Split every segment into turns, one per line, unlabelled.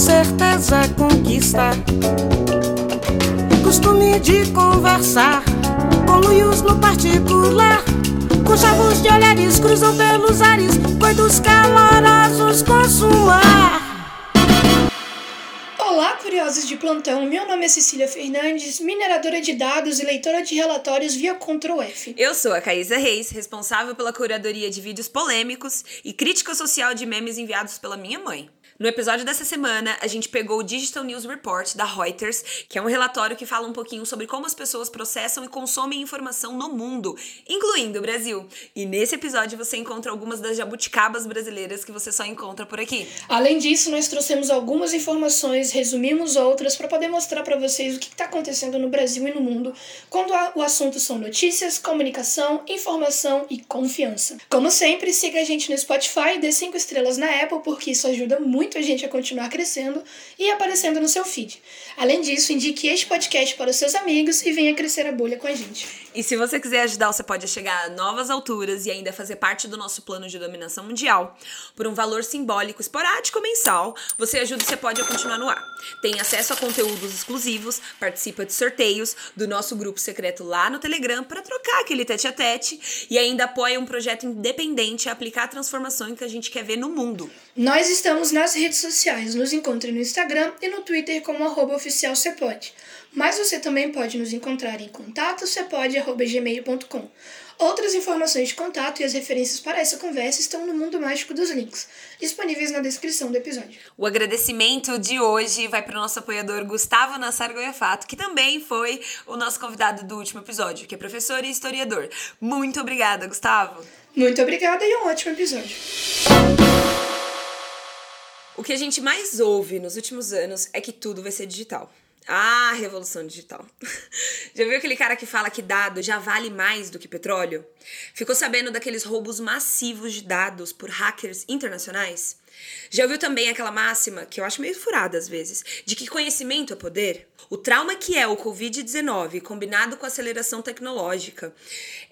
certeza conquista. Costume de conversar com luios no particular. Com chavos de olhares cruzam pelos ares, coitos calorosos consumar.
Olá, curiosos de plantão. Meu nome é Cecília Fernandes, mineradora de dados e leitora de relatórios via Ctrl F.
Eu sou a Caísa Reis, responsável pela curadoria de vídeos polêmicos e crítica social de memes enviados pela minha mãe. No episódio dessa semana, a gente pegou o Digital News Report da Reuters, que é um relatório que fala um pouquinho sobre como as pessoas processam e consomem informação no mundo, incluindo o Brasil. E nesse episódio você encontra algumas das jabuticabas brasileiras que você só encontra por aqui.
Além disso, nós trouxemos algumas informações, resumimos outras para poder mostrar para vocês o que está acontecendo no Brasil e no mundo quando o assunto são notícias, comunicação, informação e confiança. Como sempre, siga a gente no Spotify dê 5 estrelas na Apple, porque isso ajuda muito muito a gente a continuar crescendo e aparecendo no seu feed. Além disso, indique este podcast para os seus amigos e venha crescer a bolha com a gente.
E se você quiser ajudar, você pode chegar a novas alturas e ainda fazer parte do nosso plano de dominação mundial. Por um valor simbólico esporádico mensal, você ajuda e você pode continuar no ar. Tem acesso a conteúdos exclusivos, participa de sorteios do nosso grupo secreto lá no Telegram para trocar aquele tete a tete e ainda apoia um projeto independente a aplicar a transformação que a gente quer ver no mundo.
Nós estamos nas redes sociais, nos encontre no Instagram e no Twitter como arroba oficial Cepode. Mas você também pode nos encontrar em contato cepode.gmail.com. Outras informações de contato e as referências para essa conversa estão no Mundo Mágico dos Links, disponíveis na descrição do episódio.
O agradecimento de hoje vai para o nosso apoiador Gustavo Nassar Goiafato, que também foi o nosso convidado do último episódio, que é professor e historiador. Muito obrigada, Gustavo!
Muito obrigada e um ótimo episódio.
O que a gente mais ouve nos últimos anos é que tudo vai ser digital. Ah, revolução digital. Já viu aquele cara que fala que dado já vale mais do que petróleo? Ficou sabendo daqueles roubos massivos de dados por hackers internacionais? Já ouviu também aquela máxima, que eu acho meio furada às vezes, de que conhecimento é poder? O trauma que é o Covid-19, combinado com a aceleração tecnológica,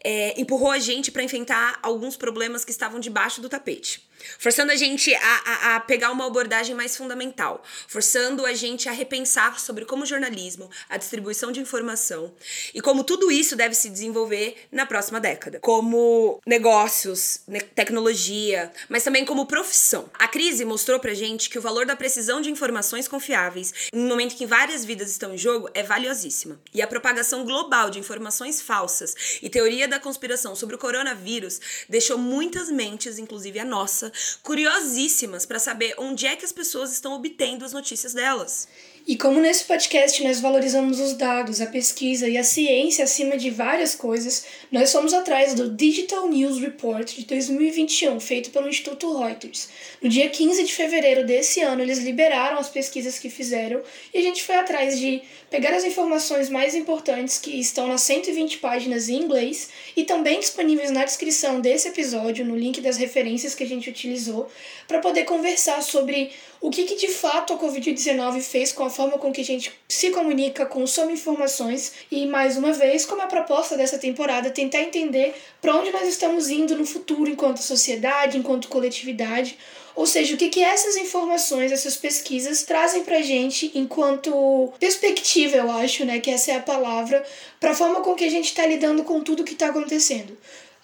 é, empurrou a gente para enfrentar alguns problemas que estavam debaixo do tapete forçando a gente a, a, a, pegar uma abordagem mais fundamental, forçando a gente a repensar sobre como o jornalismo, a distribuição de informação e como tudo isso deve se desenvolver na próxima década, como negócios, ne tecnologia, mas também como profissão. A crise mostrou pra gente que o valor da precisão de informações confiáveis, em um momento que várias vidas estão em jogo, é valiosíssima. E a propagação global de informações falsas e teoria da conspiração sobre o coronavírus deixou muitas mentes, inclusive a nossa, curiosíssimas para saber onde é que as pessoas estão obtendo as notícias delas.
E como nesse podcast nós valorizamos os dados, a pesquisa e a ciência acima de várias coisas, nós fomos atrás do Digital News Report de 2021, feito pelo Instituto Reuters. No dia 15 de fevereiro desse ano, eles liberaram as pesquisas que fizeram e a gente foi atrás de pegar as informações mais importantes que estão nas 120 páginas em inglês e também disponíveis na descrição desse episódio, no link das referências que a gente utilizou, para poder conversar sobre o que, que de fato a Covid-19 fez com a forma com que a gente se comunica, consome informações e, mais uma vez, como a proposta dessa temporada, tentar entender para onde nós estamos indo no futuro enquanto sociedade, enquanto coletividade, ou seja, o que, que essas informações, essas pesquisas trazem pra gente enquanto perspectiva, eu acho, né, que essa é a palavra, para a forma com que a gente está lidando com tudo que está acontecendo.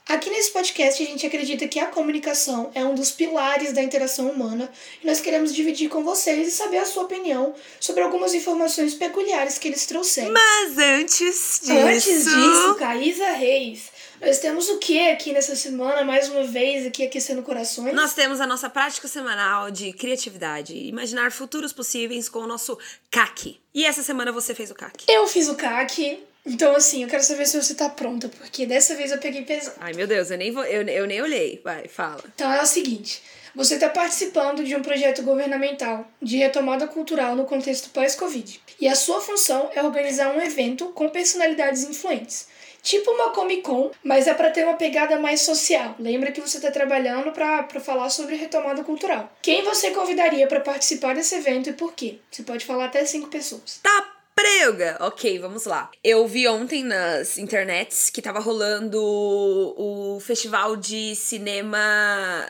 Aqui nesse podcast a gente acredita que a comunicação é um dos pilares da interação humana e nós queremos dividir com vocês e saber a sua opinião sobre algumas informações peculiares que eles trouxeram.
Mas antes disso.
Antes disso, Caísa Reis. Nós temos o que aqui nessa semana, mais uma vez, aqui aquecendo corações?
Nós temos a nossa prática semanal de criatividade, imaginar futuros possíveis com o nosso CAC. E essa semana você fez o CAC?
Eu fiz o CAC. Então, assim, eu quero saber se você tá pronta, porque dessa vez eu peguei pesado.
Ai, meu Deus, eu nem, vou, eu, eu nem olhei. Vai, fala.
Então é o seguinte: você está participando de um projeto governamental de retomada cultural no contexto pós-Covid. E a sua função é organizar um evento com personalidades influentes. Tipo uma Comic Con, mas é para ter uma pegada mais social. Lembra que você está trabalhando para falar sobre retomada cultural. Quem você convidaria para participar desse evento e por quê? Você pode falar até cinco pessoas.
Tá Preuga! Ok, vamos lá. Eu vi ontem nas internets que tava rolando o festival de cinema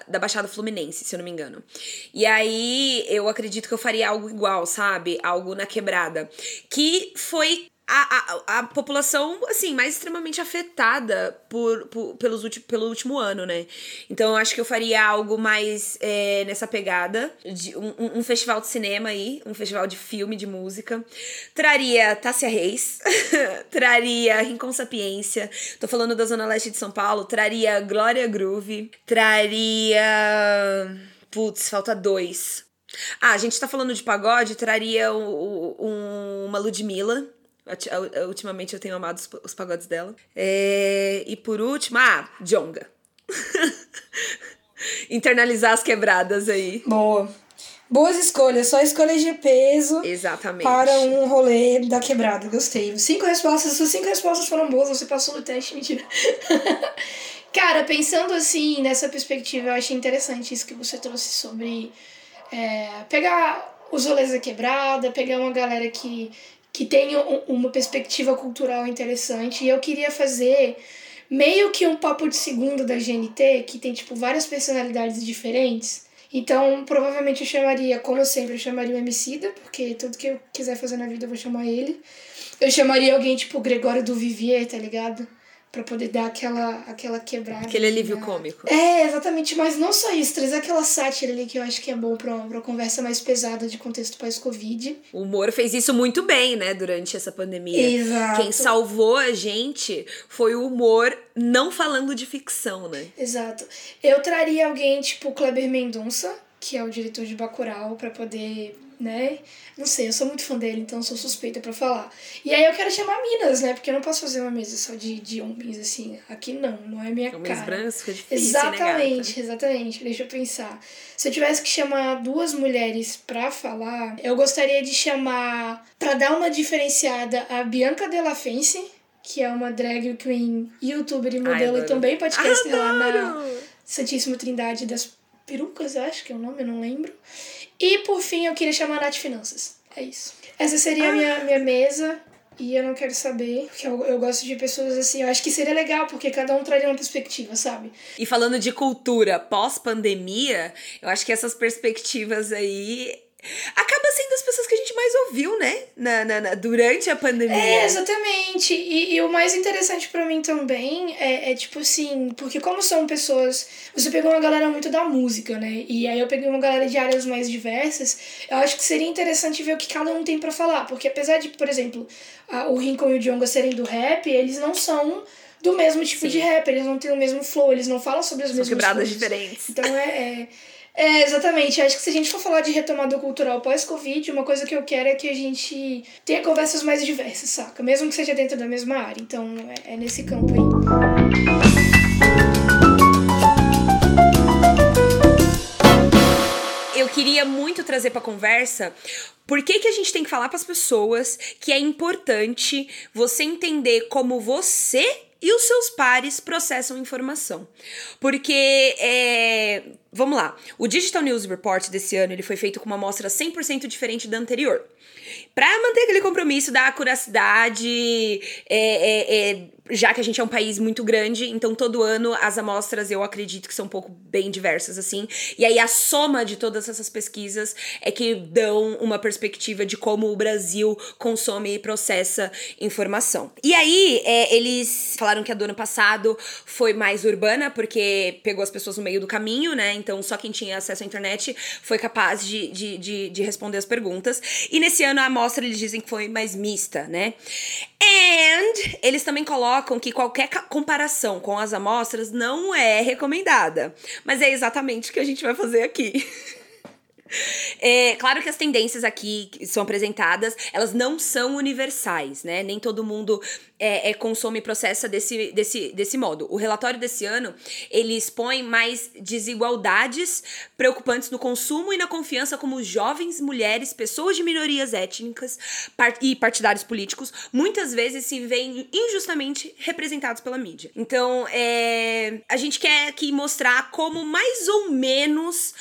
da Baixada Fluminense, se eu não me engano. E aí eu acredito que eu faria algo igual, sabe? Algo na quebrada. Que foi a, a, a população, assim, mais extremamente afetada por, por pelos ulti, pelo último ano, né? Então eu acho que eu faria algo mais é, nessa pegada, de um, um, festival de cinema aí, um festival de filme, de música. Traria Tássia Reis, traria Rincon Sapiência, tô falando da Zona Leste de São Paulo, traria Glória Groove, traria. Putz, falta dois. Ah, a gente tá falando de pagode, traria um, um, uma Ludmilla Ultimamente eu tenho amado os, pagodes dela. É, e por último, ah, Jonga. Internalizar as quebradas aí.
Boa. Boas escolhas, só escolhas de peso.
Exatamente.
Para um rolê da quebrada. Gostei. Cinco respostas, suas cinco respostas foram boas, você passou no teste, mentira. Cara, pensando assim, nessa perspectiva, eu achei interessante isso que você trouxe sobre é, pegar os rolês da quebrada, pegar uma galera que que tem uma perspectiva cultural interessante. E eu queria fazer meio que um papo de segundo da GNT, que tem, tipo, várias personalidades diferentes. Então, provavelmente eu chamaria, como sempre, eu chamaria o Emicida, porque tudo que eu quiser fazer na vida eu vou chamar ele. Eu chamaria alguém tipo Gregório do Vivier, tá ligado? Para poder dar aquela, aquela quebrada.
Aquele alívio cômico.
É, exatamente, mas não só isso, trazer aquela sátira ali que eu acho que é bom pra, pra uma conversa mais pesada de contexto pós-Covid.
O humor fez isso muito bem, né, durante essa pandemia.
Exato.
Quem salvou a gente foi o humor não falando de ficção, né?
Exato. Eu traria alguém tipo Kleber Mendonça, que é o diretor de Bacurau, para poder né? Não sei, eu sou muito fã dele, então sou suspeita para falar. E aí eu quero chamar Minas, né? Porque eu não posso fazer uma mesa só de, de homens, assim. Aqui não, não é minha
homens
cara.
brancos fica difícil,
Exatamente,
né,
exatamente. Deixa eu pensar. Se eu tivesse que chamar duas mulheres pra falar, eu gostaria de chamar, pra dar uma diferenciada, a Bianca Della Fence, que é uma drag queen, youtuber e modelo, e também podcast lá na Santíssima Trindade das Perucas, acho que é o nome, eu não lembro. E por fim, eu queria chamar a Nath Finanças. É isso. Essa seria a minha, minha mesa. E eu não quero saber, porque eu, eu gosto de pessoas assim. Eu acho que seria legal, porque cada um traria uma perspectiva, sabe?
E falando de cultura pós-pandemia, eu acho que essas perspectivas aí acaba sendo as pessoas que a gente mais ouviu, né? Na, na, na durante a pandemia.
É, exatamente. E, e o mais interessante para mim também é, é, tipo assim, porque como são pessoas. Você pegou uma galera muito da música, né? E aí eu peguei uma galera de áreas mais diversas. Eu acho que seria interessante ver o que cada um tem para falar. Porque apesar de, por exemplo, a, o Rincon e o Djonga serem do rap, eles não são do mesmo tipo Sim. de rap, eles não têm o mesmo flow, eles não falam sobre as
São
mesmas
quebradas
coisas.
diferentes.
Então é, é é, exatamente. Acho que se a gente for falar de retomada cultural pós-Covid, uma coisa que eu quero é que a gente tenha conversas mais diversas, saca? Mesmo que seja dentro da mesma área. Então, é, é nesse campo aí.
Eu queria muito trazer para conversa por que, que a gente tem que falar para as pessoas que é importante você entender como você e os seus pares processam informação. Porque, é, vamos lá, o Digital News Report desse ano ele foi feito com uma amostra 100% diferente da anterior. Para manter aquele compromisso da acuracidade, é, é, é já que a gente é um país muito grande, então todo ano as amostras eu acredito que são um pouco bem diversas, assim. E aí a soma de todas essas pesquisas é que dão uma perspectiva de como o Brasil consome e processa informação. E aí é, eles falaram que a do ano passado foi mais urbana, porque pegou as pessoas no meio do caminho, né? Então só quem tinha acesso à internet foi capaz de, de, de, de responder as perguntas. E nesse ano a amostra eles dizem que foi mais mista, né? And eles também colocam que qualquer comparação com as amostras não é recomendada. Mas é exatamente o que a gente vai fazer aqui. É, claro que as tendências aqui que são apresentadas, elas não são universais, né? Nem todo mundo é, é, consome e processa desse, desse, desse modo. O relatório desse ano, ele expõe mais desigualdades preocupantes no consumo e na confiança como jovens, mulheres, pessoas de minorias étnicas part e partidários políticos muitas vezes se veem injustamente representados pela mídia. Então, é, a gente quer aqui mostrar como mais ou menos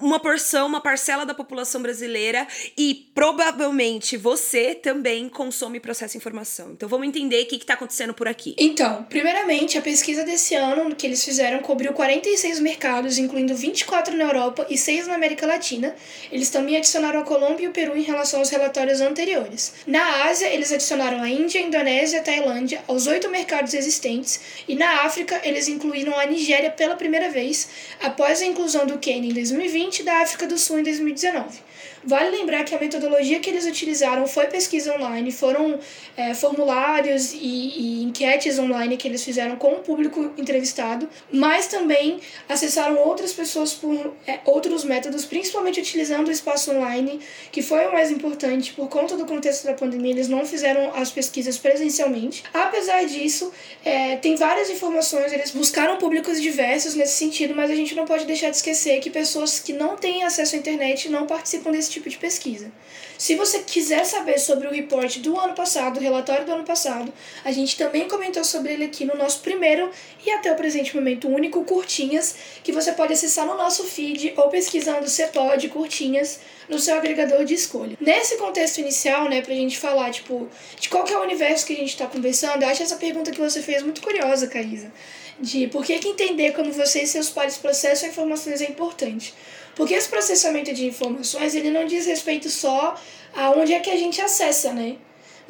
uma porção, uma parcela da população brasileira e provavelmente você também consome e processa informação. Então vamos entender o que está acontecendo por aqui.
Então, primeiramente, a pesquisa desse ano que eles fizeram cobriu 46 mercados, incluindo 24 na Europa e 6 na América Latina. Eles também adicionaram a Colômbia e o Peru em relação aos relatórios anteriores. Na Ásia, eles adicionaram a Índia, a Indonésia e a Tailândia aos oito mercados existentes, e na África, eles incluíram a Nigéria pela primeira vez, após a inclusão do Quênia em 2020 e da África do Sul em 2019. Vale lembrar que a metodologia que eles utilizaram foi pesquisa online, foram é, formulários e, e, enquetes online que eles fizeram com o público entrevistado, mas também acessaram outras pessoas por é, outros métodos, principalmente utilizando o espaço online, que foi o mais importante por conta do contexto da pandemia. Eles não fizeram as pesquisas presencialmente. Apesar disso, é, tem várias informações, eles buscaram públicos diversos nesse sentido, mas a gente não pode deixar de esquecer que pessoas que não têm acesso à internet não participam desse tipo de pesquisa. Se você quiser saber sobre o report do ano passado, o relatório do ano passado, a gente também comentou sobre ele aqui no nosso primeiro e até o presente momento único Curtinhas, que você pode acessar no nosso feed ou pesquisando CEPOD Curtinhas no seu agregador de escolha. Nesse contexto inicial, né, pra gente falar, tipo, de qual é o universo que a gente tá conversando, eu acho essa pergunta que você fez muito curiosa, Caísa. De por que, que entender como você e seus pares processam informações é importante. Porque esse processamento de informações, ele não diz respeito só a onde é que a gente acessa, né?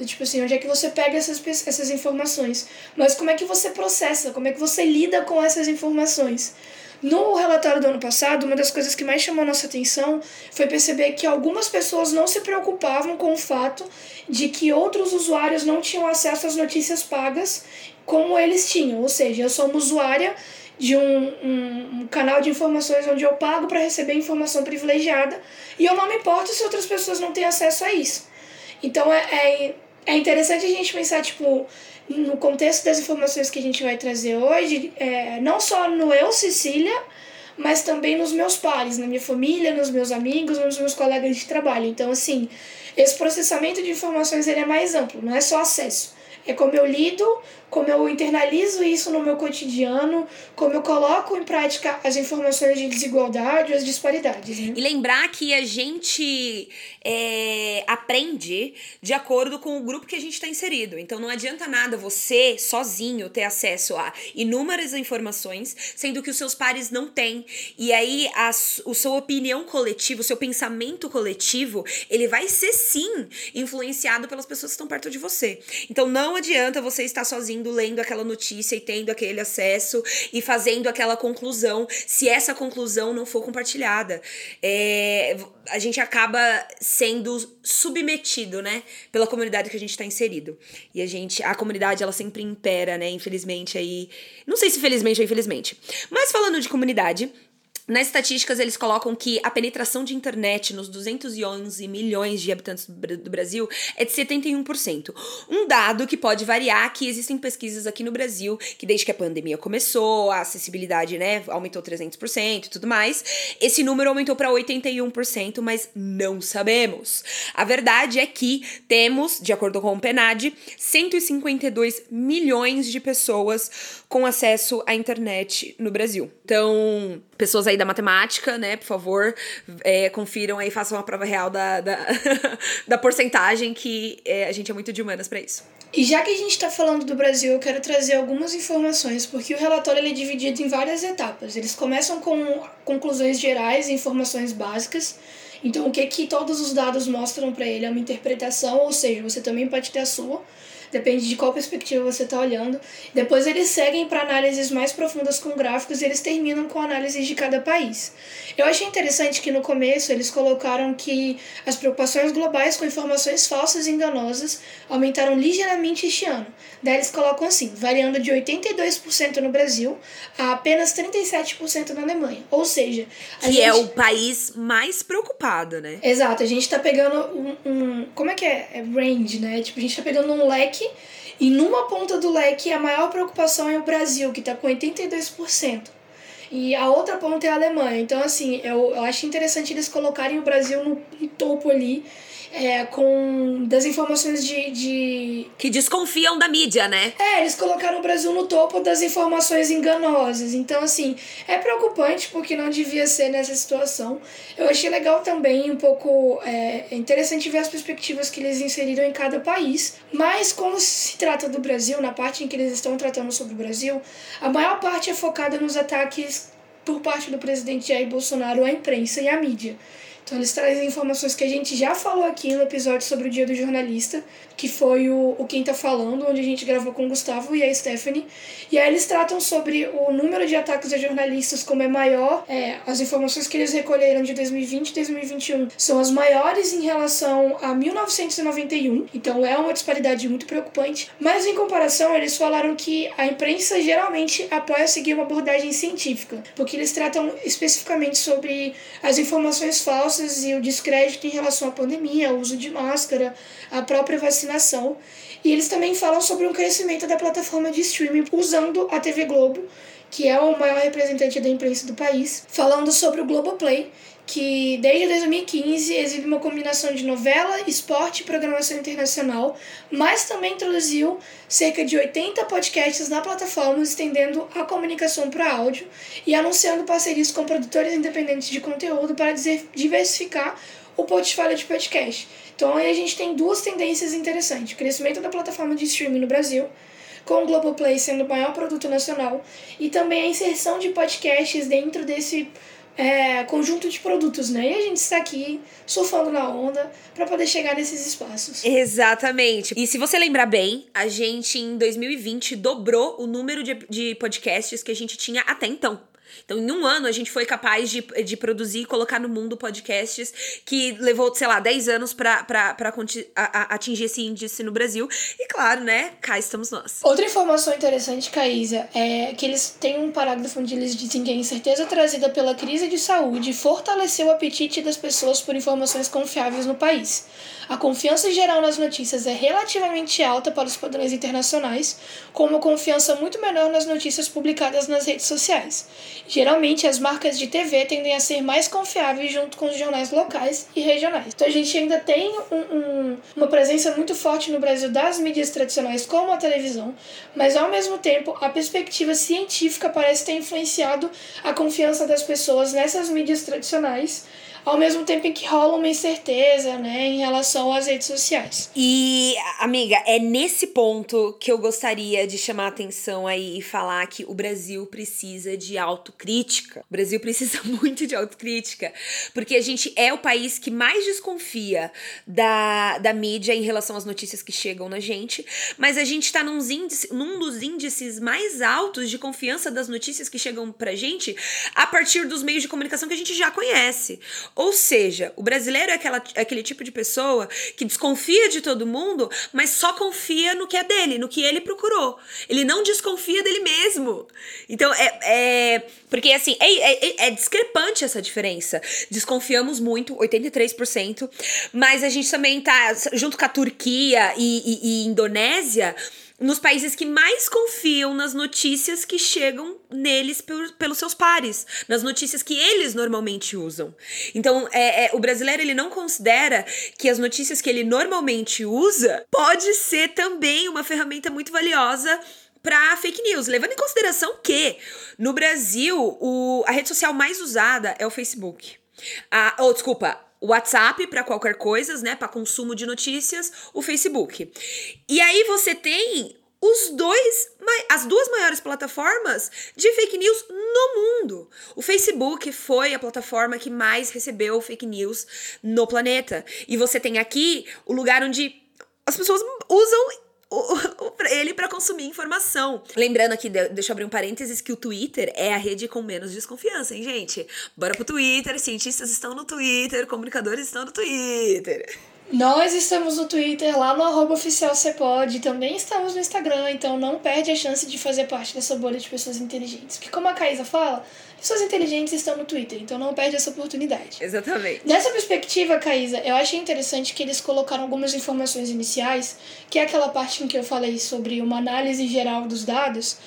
Tipo assim, onde é que você pega essas, essas informações. Mas como é que você processa, como é que você lida com essas informações. No relatório do ano passado, uma das coisas que mais chamou nossa atenção foi perceber que algumas pessoas não se preocupavam com o fato de que outros usuários não tinham acesso às notícias pagas como eles tinham. Ou seja, eu sou uma usuária de um, um, um canal de informações onde eu pago para receber informação privilegiada e eu não me importo se outras pessoas não têm acesso a isso. Então é, é, é interessante a gente pensar, tipo, no contexto das informações que a gente vai trazer hoje, é, não só no eu, Cecília, mas também nos meus pares, na minha família, nos meus amigos, nos meus colegas de trabalho. Então, assim, esse processamento de informações ele é mais amplo, não é só acesso. É como eu lido, como eu internalizo isso no meu cotidiano, como eu coloco em prática as informações de desigualdade, as disparidades. Né?
E lembrar que a gente é, aprende de acordo com o grupo que a gente está inserido. Então não adianta nada você, sozinho, ter acesso a inúmeras informações, sendo que os seus pares não têm. E aí a, o sua opinião coletiva, o seu pensamento coletivo, ele vai ser sim influenciado pelas pessoas que estão perto de você. Então não adianta você estar sozinho lendo aquela notícia e tendo aquele acesso e fazendo aquela conclusão, se essa conclusão não for compartilhada. É, a gente acaba sendo submetido, né, pela comunidade que a gente está inserido. E a gente, a comunidade, ela sempre impera, né, infelizmente aí, não sei se felizmente ou infelizmente. Mas falando de comunidade, nas estatísticas, eles colocam que a penetração de internet nos 211 milhões de habitantes do Brasil é de 71%. Um dado que pode variar, que existem pesquisas aqui no Brasil, que desde que a pandemia começou, a acessibilidade né, aumentou 300% e tudo mais. Esse número aumentou para 81%, mas não sabemos. A verdade é que temos, de acordo com o PNAD, 152 milhões de pessoas com acesso à internet no Brasil. Então, pessoas aí da matemática, né, por favor, é, confiram aí, façam uma prova real da, da, da porcentagem que é, a gente é muito de humanas para isso.
E já que a gente está falando do Brasil, eu quero trazer algumas informações, porque o relatório ele é dividido em várias etapas. Eles começam com conclusões gerais e informações básicas. Então, o que, que todos os dados mostram para ele é uma interpretação, ou seja, você também pode ter a sua depende de qual perspectiva você está olhando. Depois eles seguem para análises mais profundas com gráficos e eles terminam com análises de cada país. Eu achei interessante que no começo eles colocaram que as preocupações globais com informações falsas e enganosas aumentaram ligeiramente este ano. Daí eles colocam assim, variando de 82% no Brasil a apenas 37% na Alemanha. Ou seja,
que gente... é o país mais preocupado, né?
Exato, a gente está pegando um, um, como é que é? é range, né? Tipo, a gente está pegando um leque e numa ponta do leque, a maior preocupação é o Brasil, que está com 82%. E a outra ponta é a Alemanha. Então, assim, eu, eu acho interessante eles colocarem o Brasil no, no topo ali. É, com desinformações de, de.
Que desconfiam da mídia, né?
É, eles colocaram o Brasil no topo das informações enganosas. Então, assim, é preocupante porque não devia ser nessa situação. Eu achei legal também, um pouco é, interessante ver as perspectivas que eles inseriram em cada país. Mas, quando se trata do Brasil, na parte em que eles estão tratando sobre o Brasil, a maior parte é focada nos ataques por parte do presidente Jair Bolsonaro à imprensa e à mídia. Então eles trazem informações que a gente já falou aqui no episódio sobre o Dia do Jornalista, que foi o, o Quem Tá Falando, onde a gente gravou com o Gustavo e a Stephanie. E aí eles tratam sobre o número de ataques a jornalistas como é maior. É, as informações que eles recolheram de 2020 e 2021 são as maiores em relação a 1991. Então é uma disparidade muito preocupante. Mas em comparação, eles falaram que a imprensa geralmente apoia seguir uma abordagem científica, porque eles tratam especificamente sobre as informações falsas e o descrédito em relação à pandemia, ao uso de máscara, à própria vacinação. E eles também falam sobre um crescimento da plataforma de streaming usando a TV Globo, que é o maior representante da imprensa do país, falando sobre o Globoplay, que desde 2015 exibe uma combinação de novela, esporte e programação internacional, mas também introduziu cerca de 80 podcasts na plataforma, estendendo a comunicação para áudio e anunciando parcerias com produtores independentes de conteúdo para diversificar o portfólio de podcast. Então aí a gente tem duas tendências interessantes: o crescimento da plataforma de streaming no Brasil, com o Globoplay sendo o maior produto nacional, e também a inserção de podcasts dentro desse é, conjunto de produtos, né? E a gente está aqui surfando na onda para poder chegar nesses espaços.
Exatamente. E se você lembrar bem, a gente em 2020 dobrou o número de, de podcasts que a gente tinha até então. Então, em um ano, a gente foi capaz de, de produzir e colocar no mundo podcasts que levou, sei lá, 10 anos para atingir esse índice no Brasil. E claro, né, cá estamos nós.
Outra informação interessante, Caísa, é que eles têm um parágrafo onde eles dizem que a incerteza trazida pela crise de saúde fortaleceu o apetite das pessoas por informações confiáveis no país. A confiança geral nas notícias é relativamente alta para os padrões internacionais, com uma confiança muito menor nas notícias publicadas nas redes sociais. Geralmente, as marcas de TV tendem a ser mais confiáveis junto com os jornais locais e regionais. Então, a gente ainda tem um, um, uma presença muito forte no Brasil das mídias tradicionais, como a televisão, mas ao mesmo tempo, a perspectiva científica parece ter influenciado a confiança das pessoas nessas mídias tradicionais ao mesmo tempo em que rola uma incerteza, né, em relação às redes sociais.
E, amiga, é nesse ponto que eu gostaria de chamar a atenção aí e falar que o Brasil precisa de autocrítica. O Brasil precisa muito de autocrítica, porque a gente é o país que mais desconfia da, da mídia em relação às notícias que chegam na gente, mas a gente tá num, índice, num dos índices mais altos de confiança das notícias que chegam pra gente a partir dos meios de comunicação que a gente já conhece. Ou seja, o brasileiro é, aquela, é aquele tipo de pessoa que desconfia de todo mundo, mas só confia no que é dele, no que ele procurou. Ele não desconfia dele mesmo. Então, é. é porque, assim, é, é, é discrepante essa diferença. Desconfiamos muito, 83%, mas a gente também tá, junto com a Turquia e, e, e Indonésia nos países que mais confiam nas notícias que chegam neles por, pelos seus pares, nas notícias que eles normalmente usam. Então, é, é, o brasileiro ele não considera que as notícias que ele normalmente usa pode ser também uma ferramenta muito valiosa para fake news, levando em consideração que no Brasil o, a rede social mais usada é o Facebook. Ah, oh, desculpa, o WhatsApp para qualquer coisa, né, para consumo de notícias, o Facebook. E aí você tem os dois, as duas maiores plataformas de fake news no mundo. O Facebook foi a plataforma que mais recebeu fake news no planeta. E você tem aqui o lugar onde as pessoas usam ele para consumir informação. Lembrando aqui, deixa eu abrir um parênteses, que o Twitter é a rede com menos desconfiança, hein, gente? Bora pro Twitter, cientistas estão no Twitter, comunicadores estão no Twitter.
Nós estamos no Twitter, lá no arroba oficial Cepod, também estamos no Instagram, então não perde a chance de fazer parte dessa bolha de pessoas inteligentes. Porque como a Caísa fala, pessoas inteligentes estão no Twitter, então não perde essa oportunidade.
Exatamente.
Nessa perspectiva, Caísa, eu achei interessante que eles colocaram algumas informações iniciais, que é aquela parte em que eu falei sobre uma análise geral dos dados,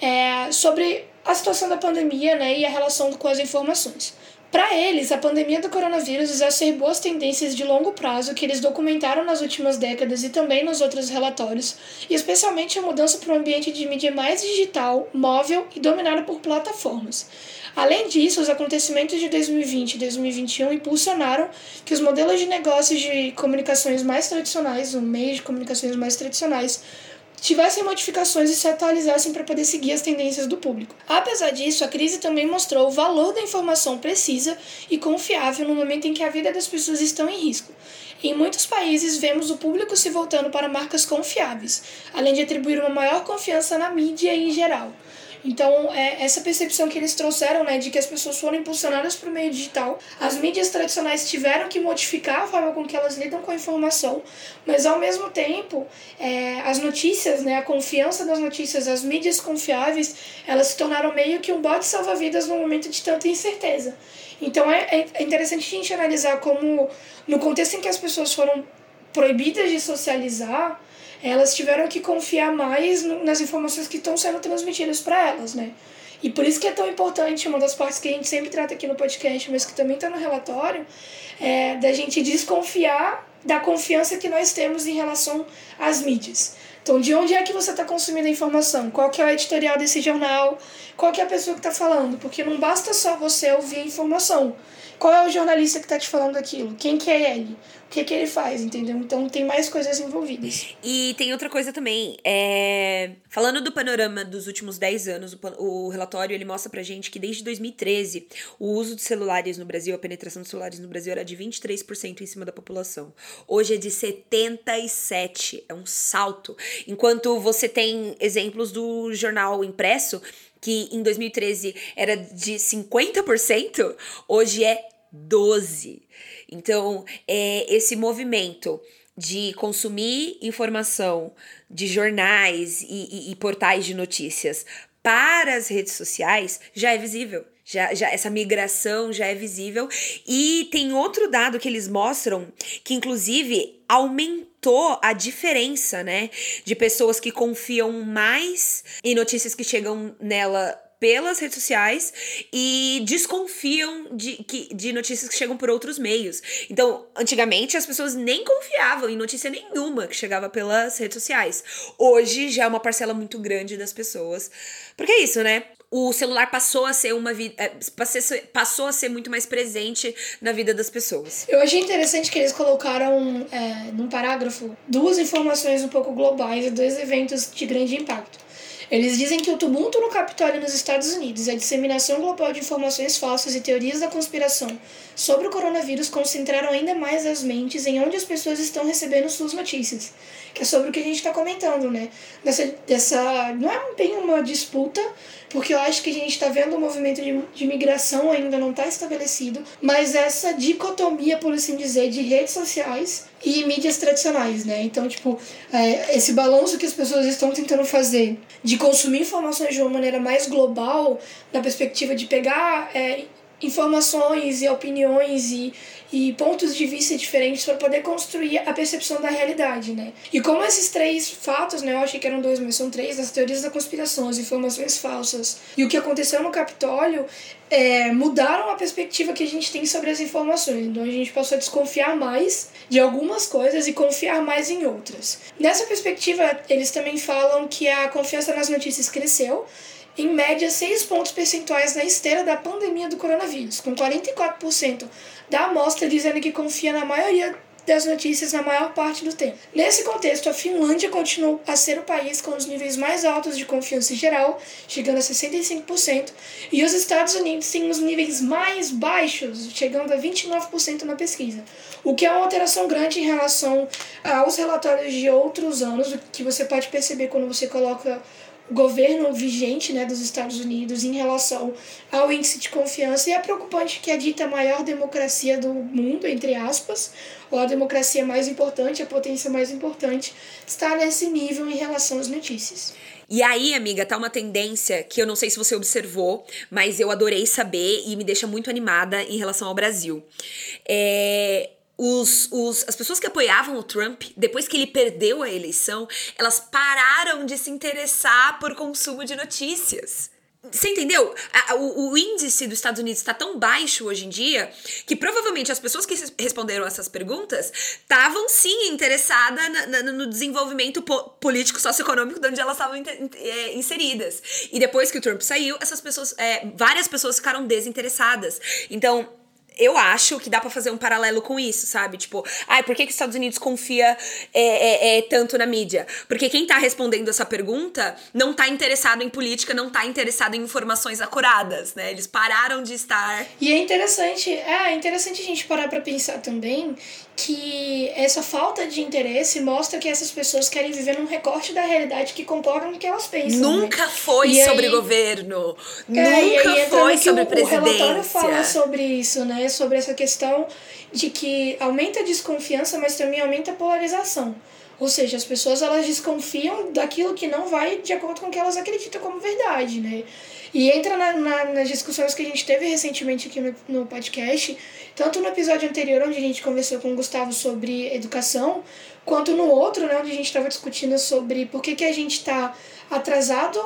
é, sobre a situação da pandemia né, e a relação com as informações. Para eles, a pandemia do coronavírus exacerbou as tendências de longo prazo que eles documentaram nas últimas décadas e também nos outros relatórios, e especialmente a mudança para um ambiente de mídia mais digital, móvel e dominado por plataformas. Além disso, os acontecimentos de 2020 e 2021 impulsionaram que os modelos de negócios de comunicações mais tradicionais, o meio de comunicações mais tradicionais, tivessem modificações e se atualizassem para poder seguir as tendências do público. Apesar disso, a crise também mostrou o valor da informação precisa e confiável no momento em que a vida das pessoas estão em risco. Em muitos países, vemos o público se voltando para marcas confiáveis, além de atribuir uma maior confiança na mídia em geral. Então, é, essa percepção que eles trouxeram, né, de que as pessoas foram impulsionadas para o meio digital, as mídias tradicionais tiveram que modificar a forma com que elas lidam com a informação, mas ao mesmo tempo, é, as notícias, né, a confiança das notícias, as mídias confiáveis, elas se tornaram meio que um bote salva-vidas no momento de tanta incerteza. Então, é, é interessante a gente analisar como, no contexto em que as pessoas foram proibidas de socializar, elas tiveram que confiar mais nas informações que estão sendo transmitidas para elas, né? E por isso que é tão importante, uma das partes que a gente sempre trata aqui no podcast, mas que também está no relatório, é da gente desconfiar da confiança que nós temos em relação às mídias. Então, de onde é que você está consumindo a informação? Qual que é o editorial desse jornal? Qual que é a pessoa que está falando? Porque não basta só você ouvir a informação. Qual é o jornalista que está te falando aquilo? Quem que é ele? O que que ele faz, entendeu? Então tem mais coisas envolvidas.
E tem outra coisa também. É... Falando do panorama dos últimos 10 anos, o, o relatório ele mostra pra gente que desde 2013 o uso de celulares no Brasil, a penetração de celulares no Brasil era de 23% em cima da população. Hoje é de 77%. É um salto. Enquanto você tem exemplos do jornal impresso que em 2013 era de 50%, hoje é 12. Então, é esse movimento de consumir informação de jornais e, e, e, portais de notícias para as redes sociais já é visível. Já, já essa migração já é visível. E tem outro dado que eles mostram que, inclusive, aumentou a diferença, né? De pessoas que confiam mais em notícias que chegam nela pelas redes sociais e desconfiam de, que, de notícias que chegam por outros meios. Então, antigamente as pessoas nem confiavam em notícia nenhuma que chegava pelas redes sociais. Hoje já é uma parcela muito grande das pessoas. Porque é isso, né? O celular passou a ser uma vida. É, passou a ser muito mais presente na vida das pessoas.
Eu achei interessante que eles colocaram é, num parágrafo duas informações um pouco globais e dois eventos de grande impacto. Eles dizem que o tumulto no Capitólio nos Estados Unidos e a disseminação global de informações falsas e teorias da conspiração sobre o coronavírus concentraram ainda mais as mentes em onde as pessoas estão recebendo suas notícias, que é sobre o que a gente está comentando, né? Dessa, dessa, não é bem uma disputa, porque eu acho que a gente está vendo o movimento de, de migração ainda não está estabelecido, mas essa dicotomia, por assim dizer, de redes sociais e mídias tradicionais, né? Então, tipo, é, esse balanço que as pessoas estão tentando fazer de consumir informações de uma maneira mais global, na perspectiva de pegar é, informações e opiniões e, e pontos de vista diferentes para poder construir a percepção da realidade, né? E como esses três fatos, né, eu achei que eram dois, mas são três, as teorias da conspiração, as informações falsas e o que aconteceu no Capitólio, é, mudaram a perspectiva que a gente tem sobre as informações. Então a gente passou a desconfiar mais de algumas coisas e confiar mais em outras. Nessa perspectiva, eles também falam que a confiança nas notícias cresceu, em média 6 pontos percentuais na esteira da pandemia do coronavírus, com 44% da amostra dizendo que confia na maioria das notícias na maior parte do tempo. Nesse contexto, a Finlândia continuou a ser o país com os níveis mais altos de confiança geral, chegando a 65%, e os Estados Unidos têm os níveis mais baixos, chegando a 29% na pesquisa, o que é uma alteração grande em relação aos relatórios de outros anos, o que você pode perceber quando você coloca governo vigente né, dos Estados Unidos em relação ao índice de confiança e é preocupante que a dita maior democracia do mundo, entre aspas, ou a democracia mais importante, a potência mais importante, está nesse nível em relação às notícias.
E aí, amiga, tá uma tendência que eu não sei se você observou, mas eu adorei saber e me deixa muito animada em relação ao Brasil. É, os, os, as pessoas que apoiavam o Trump, depois que ele perdeu a eleição, elas pararam de se interessar por consumo de notícias. você entendeu? o, o, índice dos Estados Unidos está tão baixo hoje em dia que provavelmente as pessoas que responderam essas perguntas estavam sim interessadas no desenvolvimento po político socioeconômico de onde elas estavam é, inseridas. E depois que o Trump saiu, essas pessoas, é, várias pessoas ficaram desinteressadas. Então eu acho que dá para fazer um paralelo com isso, sabe? Tipo, ai, por que, que os Estados Unidos confia é, é, é, tanto na mídia? Porque quem tá respondendo essa pergunta não tá interessado em política, não tá interessado em informações acuradas, né? Eles pararam de estar.
E é interessante, é, é interessante a gente parar pra pensar também que essa falta de interesse mostra que essas pessoas querem viver num recorte da realidade que concordam com o que elas pensam.
Né? Nunca né? foi e sobre aí, governo. É, nunca foi sobre o, presidência. O relatório
fala sobre isso, né? Sobre essa questão de que aumenta a desconfiança, mas também aumenta a polarização. Ou seja, as pessoas elas desconfiam daquilo que não vai de acordo com o que elas acreditam como verdade, né? E entra na, na, nas discussões que a gente teve recentemente aqui no, no podcast, tanto no episódio anterior, onde a gente conversou com o Gustavo sobre educação, quanto no outro, né, onde a gente estava discutindo sobre por que, que a gente está atrasado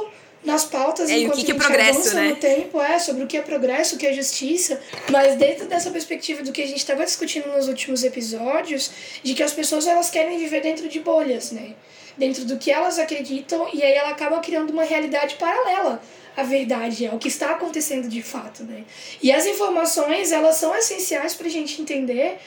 nas pautas
é, enquanto o que, que é progresso, né?
no tempo, é, sobre o que é progresso, o que é justiça, mas dentro dessa perspectiva do que a gente estava discutindo nos últimos episódios, de que as pessoas elas querem viver dentro de bolhas, né? Dentro do que elas acreditam, e aí ela acaba criando uma realidade paralela a verdade é, o que está acontecendo de fato, né? E as informações, elas são essenciais para a gente entender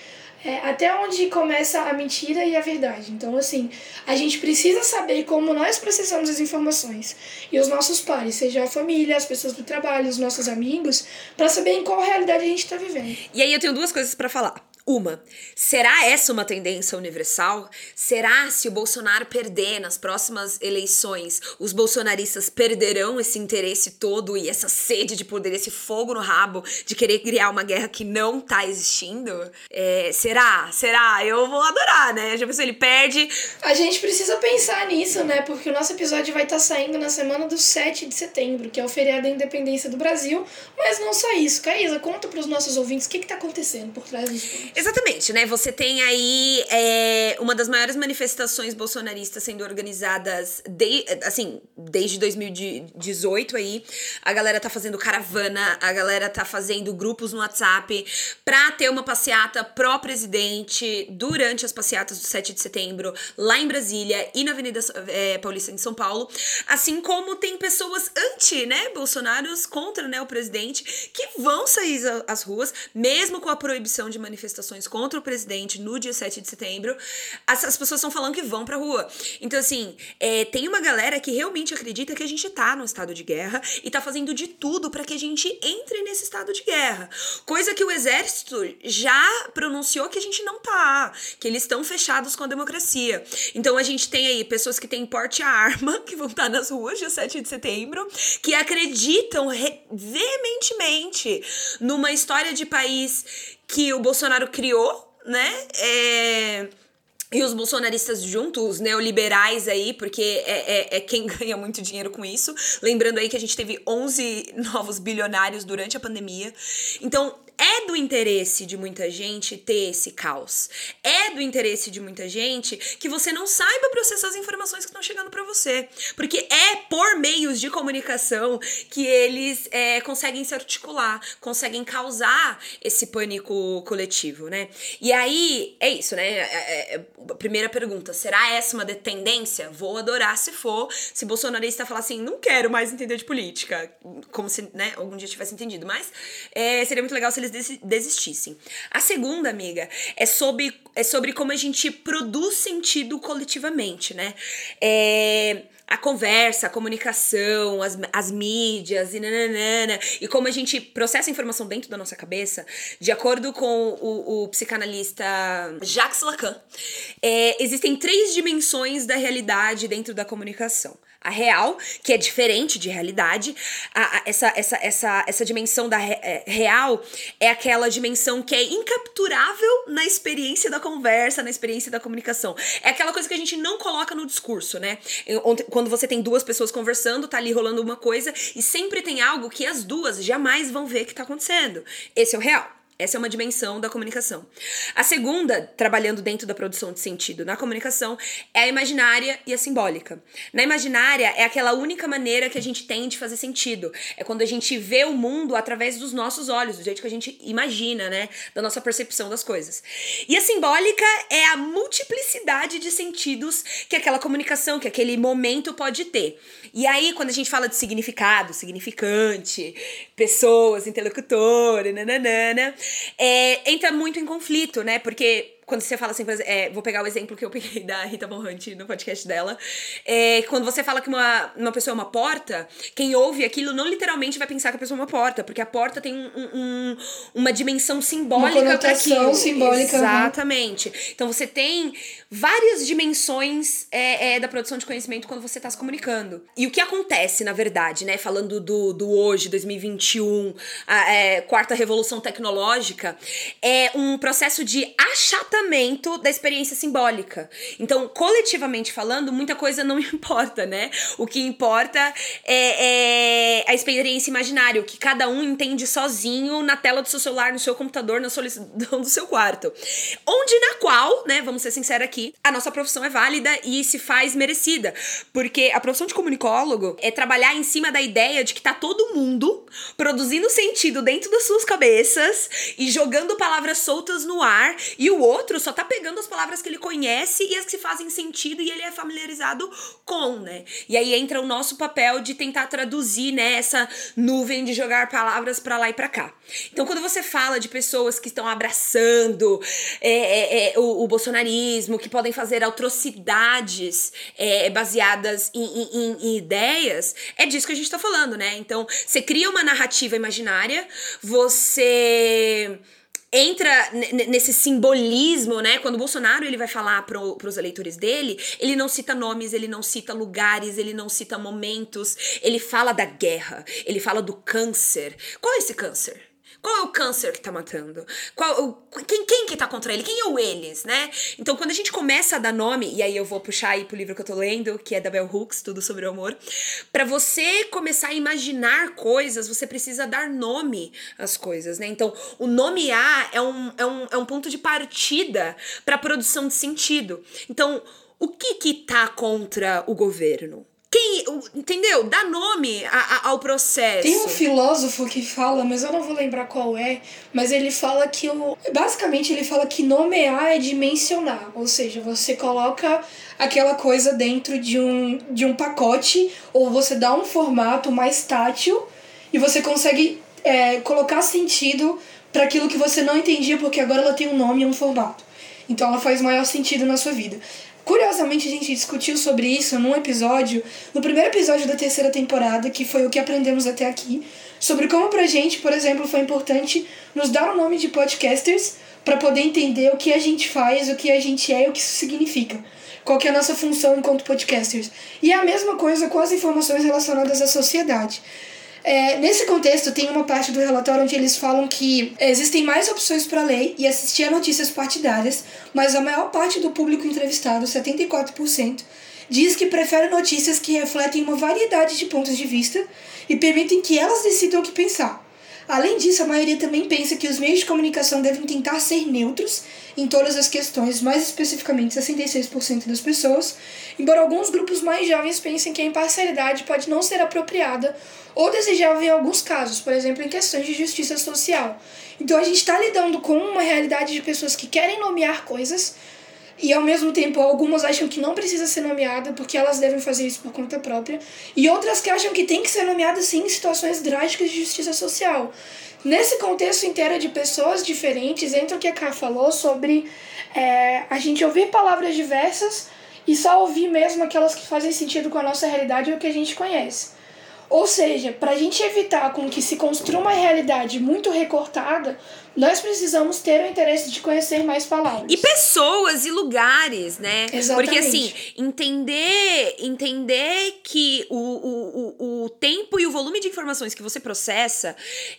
é, até onde começa a mentira e a verdade. Então, assim, a gente precisa saber como nós processamos as informações. E os nossos pais, seja a família, as pessoas do trabalho, os nossos amigos, para saber em qual realidade a gente está vivendo.
E aí eu tenho duas coisas para falar. Uma, será essa uma tendência universal? Será se o Bolsonaro perder nas próximas eleições, os bolsonaristas perderão esse interesse todo e essa sede de poder, esse fogo no rabo de querer criar uma guerra que não tá existindo? É, será? Será? Eu vou adorar, né? Já pensou, ele perde.
A gente precisa pensar nisso, né? Porque o nosso episódio vai estar tá saindo na semana do 7 de setembro, que é o feriado da independência do Brasil. Mas não só isso. Caísa, conta para os nossos ouvintes o que, que tá acontecendo por trás disso.
Exatamente, né? Você tem aí é, uma das maiores manifestações bolsonaristas sendo organizadas de, assim, desde 2018 aí. A galera tá fazendo caravana, a galera tá fazendo grupos no WhatsApp pra ter uma passeata pró-presidente durante as passeatas do 7 de setembro, lá em Brasília e na Avenida é, Paulista em São Paulo. Assim como tem pessoas anti, né, Bolsonaros contra, né, o presidente, que vão sair às ruas, mesmo com a proibição de manifestações manifestações contra o presidente no dia 7 de setembro, as, as pessoas estão falando que vão pra rua. Então, assim, é, tem uma galera que realmente acredita que a gente tá no estado de guerra e tá fazendo de tudo para que a gente entre nesse estado de guerra. Coisa que o exército já pronunciou que a gente não tá, que eles estão fechados com a democracia. Então a gente tem aí pessoas que têm porte à arma, que vão estar tá nas ruas dia 7 de setembro, que acreditam veementemente numa história de país que o Bolsonaro criou, né? É, e os bolsonaristas juntos, os neoliberais aí, porque é, é, é, quem ganha muito dinheiro com isso. Lembrando aí que a gente teve 11 novos bilionários durante a pandemia. Então, é do interesse de muita gente ter esse caos. É do interesse de muita gente que você não saiba processar as informações que estão chegando para você. Porque é por meios de comunicação que eles é, conseguem se articular, conseguem causar esse pânico coletivo, né? E aí, é isso, né? É, é, é primeira pergunta: será essa uma tendência? Vou adorar se for. Se bolsonarista falar assim, não quero mais entender de política, como se né, algum dia tivesse entendido. Mas é, seria muito legal se eles desistissem. A segunda, amiga, é sobre, é sobre como a gente produz sentido coletivamente, né? É, a conversa, a comunicação, as, as mídias e nananana, e como a gente processa a informação dentro da nossa cabeça, de acordo com o, o psicanalista Jacques Lacan, é, existem três dimensões da realidade dentro da comunicação a real, que é diferente de realidade. A, a, essa, essa, essa, essa dimensão da re, é, real é aquela dimensão que é incapturável na experiência da conversa, na experiência da comunicação. É aquela coisa que a gente não coloca no discurso, né? Quando você tem duas pessoas conversando, tá ali rolando uma coisa e sempre tem algo que as duas jamais vão ver que tá acontecendo. Esse é o real. Essa é uma dimensão da comunicação. A segunda, trabalhando dentro da produção de sentido na comunicação, é a imaginária e a simbólica. Na imaginária é aquela única maneira que a gente tem de fazer sentido. É quando a gente vê o mundo através dos nossos olhos, do jeito que a gente imagina, né? Da nossa percepção das coisas. E a simbólica é a multiplicidade de sentidos que aquela comunicação, que aquele momento pode ter. E aí, quando a gente fala de significado, significante, pessoas, interlocutor, nananana, é, entra muito em conflito, né? Porque quando você fala assim, é, vou pegar o exemplo que eu peguei da Rita Morrante no podcast dela. É, quando você fala que uma, uma pessoa é uma porta, quem ouve aquilo não literalmente vai pensar que a pessoa é uma porta, porque a porta tem um, um, uma dimensão simbólica para aquilo.
simbólica.
Exatamente. Uhum. Então você tem várias dimensões é, é, da produção de conhecimento quando você está se comunicando. E o que acontece, na verdade, né? Falando do, do hoje, 2021, a é, quarta revolução tecnológica, é um processo de achatamento da experiência simbólica. Então, coletivamente falando, muita coisa não importa, né? O que importa é, é a experiência imaginária, o que cada um entende sozinho na tela do seu celular, no seu computador, na solidão do seu quarto. Onde na qual, né, vamos ser sinceros aqui, a nossa profissão é válida e se faz merecida. Porque a profissão de comunicólogo é trabalhar em cima da ideia de que tá todo mundo produzindo sentido dentro das suas cabeças e jogando palavras soltas no ar e o outro outro só tá pegando as palavras que ele conhece e as que fazem sentido e ele é familiarizado com, né? E aí entra o nosso papel de tentar traduzir, né, essa nuvem de jogar palavras para lá e para cá. Então, quando você fala de pessoas que estão abraçando é, é, é, o, o, bolsonarismo, que podem fazer atrocidades é, baseadas em, em, em, ideias, é disso que a gente tá falando, né? Então, você cria uma narrativa imaginária, você entra nesse simbolismo, né? Quando o Bolsonaro ele vai falar para os eleitores dele, ele não cita nomes, ele não cita lugares, ele não cita momentos, ele fala da guerra, ele fala do câncer. Qual é esse câncer? Qual é o câncer que tá matando? Qual, quem, quem que tá contra ele? Quem é o eles, né? Então, quando a gente começa a dar nome, e aí eu vou puxar aí pro livro que eu tô lendo, que é da Bell Hooks, Tudo sobre o Amor, para você começar a imaginar coisas, você precisa dar nome às coisas, né? Então, o nomear é um, é um, é um ponto de partida para produção de sentido. Então, o que que tá contra o governo? Quem, entendeu? Dá nome a, a, ao processo.
Tem um filósofo que fala, mas eu não vou lembrar qual é, mas ele fala que o, basicamente ele fala que nomear é dimensionar, ou seja, você coloca aquela coisa dentro de um, de um pacote ou você dá um formato mais tátil e você consegue é, colocar sentido para aquilo que você não entendia porque agora ela tem um nome e um formato. Então ela faz maior sentido na sua vida. Curiosamente, a gente discutiu sobre isso num episódio, no primeiro episódio da terceira temporada, que foi o que aprendemos até aqui, sobre como pra gente, por exemplo, foi importante nos dar o nome de podcasters para poder entender o que a gente faz, o que a gente é e o que isso significa. Qual que é a nossa função enquanto podcasters. E é a mesma coisa com as informações relacionadas à sociedade. É, nesse contexto, tem uma parte do relatório onde eles falam que existem mais opções para ler e assistir a notícias partidárias, mas a maior parte do público entrevistado, 74%, diz que prefere notícias que refletem uma variedade de pontos de vista e permitem que elas decidam o que pensar. Além disso, a maioria também pensa que os meios de comunicação devem tentar ser neutros em todas as questões, mais especificamente 66% das pessoas, embora alguns grupos mais jovens pensem que a imparcialidade pode não ser apropriada ou desejável em alguns casos, por exemplo, em questões de justiça social. Então a gente está lidando com uma realidade de pessoas que querem nomear coisas e ao mesmo tempo algumas acham que não precisa ser nomeada porque elas devem fazer isso por conta própria e outras que acham que tem que ser nomeada sim em situações drásticas de justiça social. Nesse contexto inteiro de pessoas diferentes, entra o que a Ká falou sobre é, a gente ouvir palavras diversas e só ouvir mesmo aquelas que fazem sentido com a nossa realidade ou que a gente conhece. Ou seja, para a gente evitar com que se construa uma realidade muito recortada, nós precisamos ter o interesse de conhecer mais palavras.
E pessoas e lugares, né?
Exatamente.
Porque assim, entender, entender que o, o, o, o tempo e o volume de informações que você processa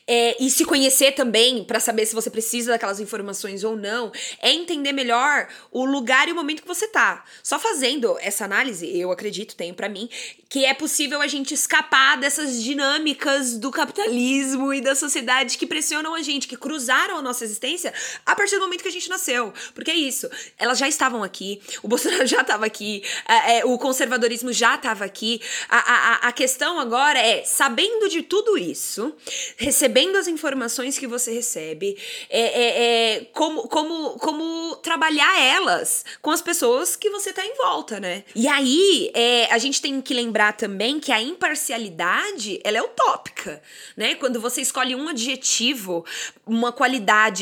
é, e se conhecer também para saber se você precisa daquelas informações ou não, é entender melhor o lugar e o momento que você tá. Só fazendo essa análise, eu acredito, tenho para mim, que é possível a gente escapar dessas dinâmicas do capitalismo e da sociedade que pressionam a gente, que cruzar formaram a nossa existência a partir do momento que a gente nasceu. Porque é isso, elas já estavam aqui, o Bolsonaro já estava aqui, é, é, o conservadorismo já estava aqui. A, a, a questão agora é, sabendo de tudo isso, recebendo as informações que você recebe, é, é, é como, como, como trabalhar elas com as pessoas que você tá em volta, né? E aí, é, a gente tem que lembrar também que a imparcialidade, ela é utópica, né? Quando você escolhe um adjetivo, uma qualidade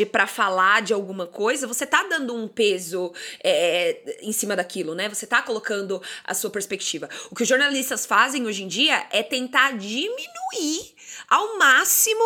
para falar de alguma coisa, você tá dando um peso é, em cima daquilo, né? Você tá colocando a sua perspectiva. O que os jornalistas fazem hoje em dia é tentar diminuir ao máximo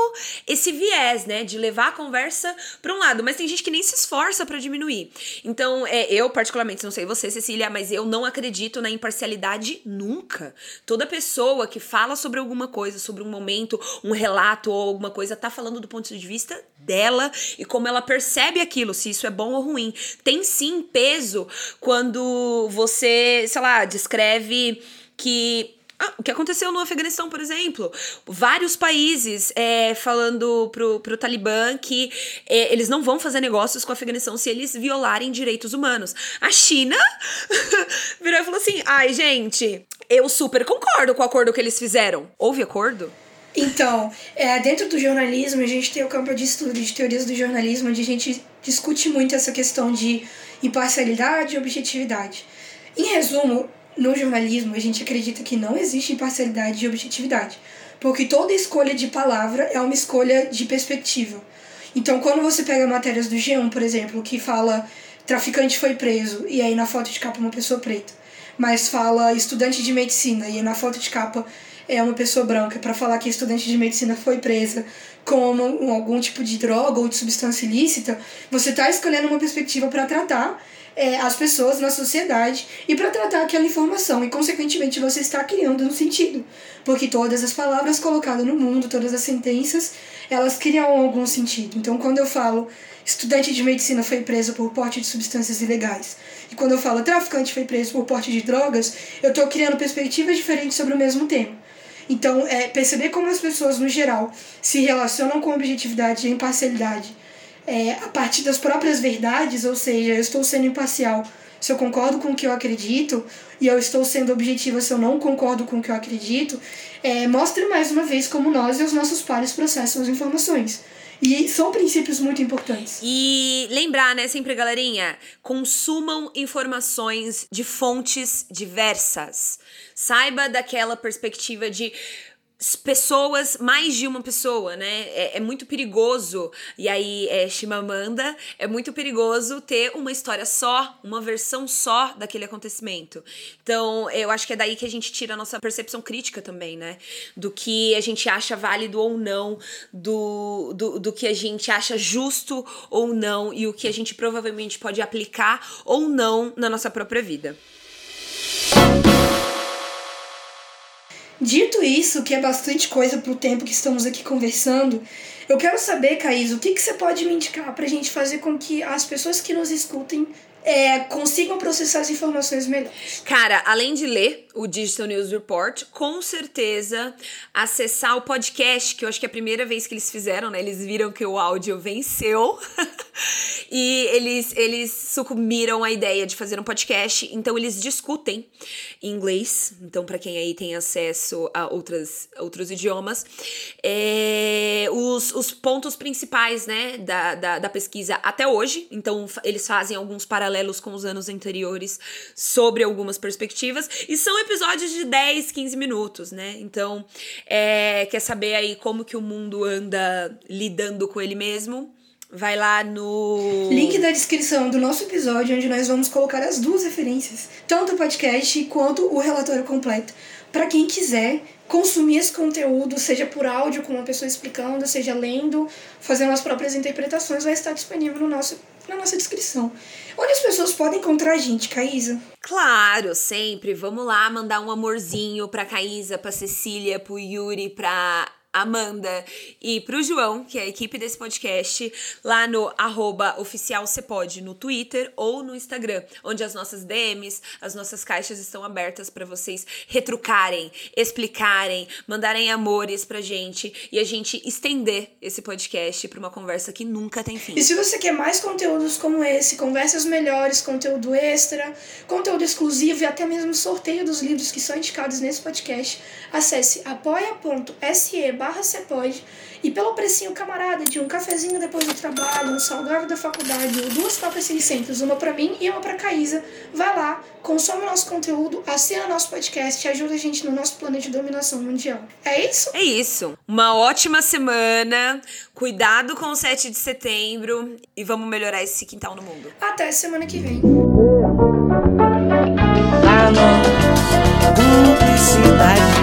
esse viés, né, de levar a conversa para um lado, mas tem gente que nem se esforça para diminuir. Então, é, eu particularmente, não sei você, Cecília, mas eu não acredito na imparcialidade nunca. Toda pessoa que fala sobre alguma coisa, sobre um momento, um relato ou alguma coisa, tá falando do ponto de vista dela e como ela percebe aquilo, se isso é bom ou ruim. Tem sim peso quando você, sei lá, descreve que ah, o que aconteceu no Afeganistão, por exemplo? Vários países é, falando pro, pro Talibã que é, eles não vão fazer negócios com o Afeganistão se eles violarem direitos humanos. A China virou e falou assim: ai, gente, eu super concordo com o acordo que eles fizeram. Houve acordo?
Então, é, dentro do jornalismo, a gente tem o campo de estudo de teorias do jornalismo, onde a gente discute muito essa questão de imparcialidade e objetividade. Em resumo, no jornalismo, a gente acredita que não existe imparcialidade e objetividade, porque toda escolha de palavra é uma escolha de perspectiva. Então, quando você pega matérias do G1, por exemplo, que fala traficante foi preso, e aí na foto de capa uma pessoa preta, mas fala estudante de medicina, e aí na foto de capa é uma pessoa branca, para falar que estudante de medicina foi presa com algum tipo de droga ou de substância ilícita, você está escolhendo uma perspectiva para tratar é, as pessoas na sociedade e para tratar aquela informação. E, consequentemente, você está criando um sentido. Porque todas as palavras colocadas no mundo, todas as sentenças, elas criam algum sentido. Então, quando eu falo estudante de medicina foi preso por porte de substâncias ilegais, e quando eu falo traficante foi preso por porte de drogas, eu estou criando perspectivas diferentes sobre o mesmo tema. Então, é, perceber como as pessoas, no geral, se relacionam com objetividade e imparcialidade é, a partir das próprias verdades, ou seja, eu estou sendo imparcial se eu concordo com o que eu acredito e eu estou sendo objetiva se eu não concordo com o que eu acredito, é, mais uma vez como nós e os nossos pares processam as informações. E são princípios muito importantes.
E lembrar, né, sempre, galerinha, consumam informações de fontes diversas. Saiba daquela perspectiva de pessoas, mais de uma pessoa, né? É, é, muito perigoso. E aí, é Shimamanda, é muito perigoso ter uma história só, uma versão só daquele acontecimento. Então, eu acho que é daí que a gente tira a nossa percepção crítica também, né? Do que a gente acha válido ou não, do, do, do que a gente acha justo ou não, e o que a gente provavelmente pode aplicar ou não na nossa própria vida.
Dito isso, que é bastante coisa pro tempo que estamos aqui conversando, eu quero saber, Caís, o que, que você pode me indicar pra gente fazer com que as pessoas que nos escutem é, consigam processar as informações melhor.
Cara, além de ler o Digital News Report, com certeza acessar o podcast, que eu acho que é a primeira vez que eles fizeram, né? Eles viram que o áudio venceu e eles, eles sucumbiram à ideia de fazer um podcast, então eles discutem em inglês. Então, para quem aí tem acesso a outras, outros idiomas, é, os, os pontos principais, né, da, da, da pesquisa até hoje. Então, eles fazem alguns paralelos paralelos com os anos anteriores sobre algumas perspectivas. E são episódios de 10, 15 minutos, né? Então, é, quer saber aí como que o mundo anda lidando com ele mesmo? Vai lá no.
Link da descrição do nosso episódio, onde nós vamos colocar as duas referências, tanto o podcast quanto o relatório completo. Para quem quiser consumir esse conteúdo, seja por áudio, com uma pessoa explicando, seja lendo, fazendo as próprias interpretações, vai estar disponível no nosso, na nossa descrição. Onde as pessoas podem encontrar a gente, Caísa?
Claro, sempre. Vamos lá mandar um amorzinho pra Caísa, pra Cecília, pro Yuri, pra Amanda e pro João, que é a equipe desse podcast, lá no arroba no Twitter ou no Instagram, onde as nossas DMs, as nossas caixas estão abertas para vocês retrucarem, explicarem, mandarem amores pra gente e a gente estender esse podcast para uma conversa que nunca tem fim.
E se você quer mais conteúdos como esse, conversas melhores, conteúdo extra, conteúdo exclusivo e até mesmo sorteio dos livros que são indicados nesse podcast, acesse apoia.se barra e pelo precinho camarada de um cafezinho depois do trabalho, um salgado da faculdade ou duas copas 600, uma para mim e uma para Caísa, vai lá, consome o nosso conteúdo, assina nosso podcast e ajuda a gente no nosso plano de dominação mundial. É isso?
É isso. Uma ótima semana. Cuidado com o 7 de setembro e vamos melhorar esse quintal no mundo.
Até semana que vem.
Publicidade